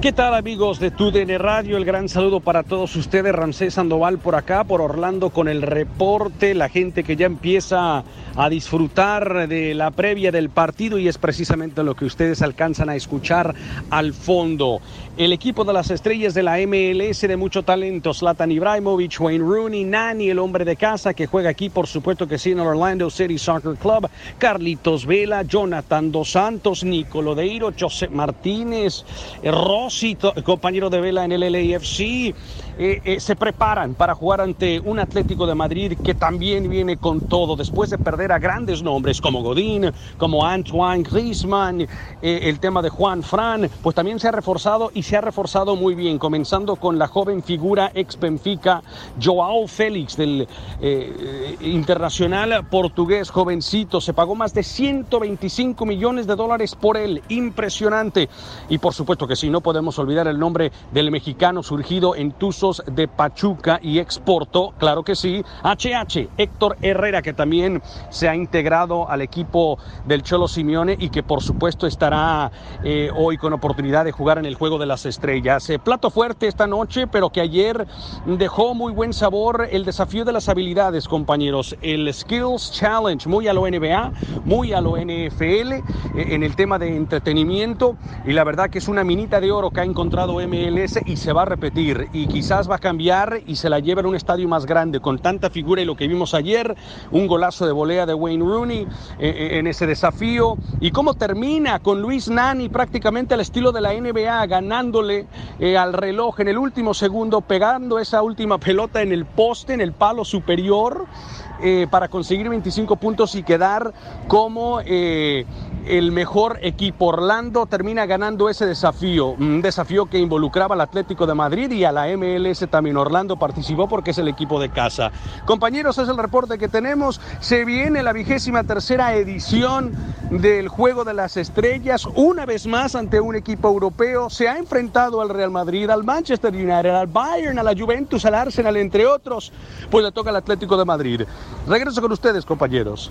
¿Qué tal amigos de TUDN Radio? El gran saludo para todos ustedes. Ramsés Sandoval por acá, por Orlando con el reporte. La gente que ya empieza a disfrutar de la previa del partido y es precisamente lo que ustedes alcanzan a escuchar al fondo. El equipo de las estrellas de la MLS de mucho talento, Zlatan Ibrahimovic, Wayne Rooney, Nani, el hombre de casa que juega aquí, por supuesto que sí, en el Orlando City Soccer Club, Carlitos Vela, Jonathan Dos Santos, Nicolo Deiro, José Martínez, Compañero de Vela en el LAFC, eh, eh, se preparan para jugar ante un Atlético de Madrid que también viene con todo, después de perder a grandes nombres como Godín, como Antoine Griezmann, eh, el tema de Juan Fran, pues también se ha reforzado y se ha reforzado muy bien, comenzando con la joven figura ex Benfica, Joao Félix, del internacional portugués, jovencito, se pagó más de 125 millones de dólares por él, impresionante. Y por supuesto que sí, no podemos olvidar el nombre del mexicano surgido en Tuzos de Pachuca y exportó, claro que sí, HH, Héctor Herrera, que también se ha integrado al equipo del Cholo Simeone y que por supuesto estará eh, hoy con oportunidad de jugar en el Juego de las Estrellas. Eh, plato fuerte esta noche, pero que ayer dejó muy buen sabor el desafío de las habilidades, compañeros. El Skills Challenge, muy a lo NBA, muy a lo NFL, eh, en el tema de entretenimiento, y la verdad que es una minita de oro que ha encontrado MLS y se va a repetir, y quizás va a cambiar y se la lleva en un estadio más grande, con tanta figura y lo que vimos ayer, un golazo de volea de Wayne Rooney en ese desafío, y cómo termina con Luis Nani prácticamente al estilo de la NBA, ganándole eh, al reloj en el último segundo, pegando esa última pelota en el poste, en el palo superior. Eh, para conseguir 25 puntos y quedar como eh, el mejor equipo. Orlando termina ganando ese desafío, un desafío que involucraba al Atlético de Madrid y a la MLS también. Orlando participó porque es el equipo de casa. Compañeros, es el reporte que tenemos. Se viene la vigésima tercera edición del Juego de las Estrellas, una vez más ante un equipo europeo. Se ha enfrentado al Real Madrid, al Manchester United, al Bayern, a la Juventus, al Arsenal, entre otros. Pues le toca al Atlético de Madrid. Regreso con ustedes, compañeros.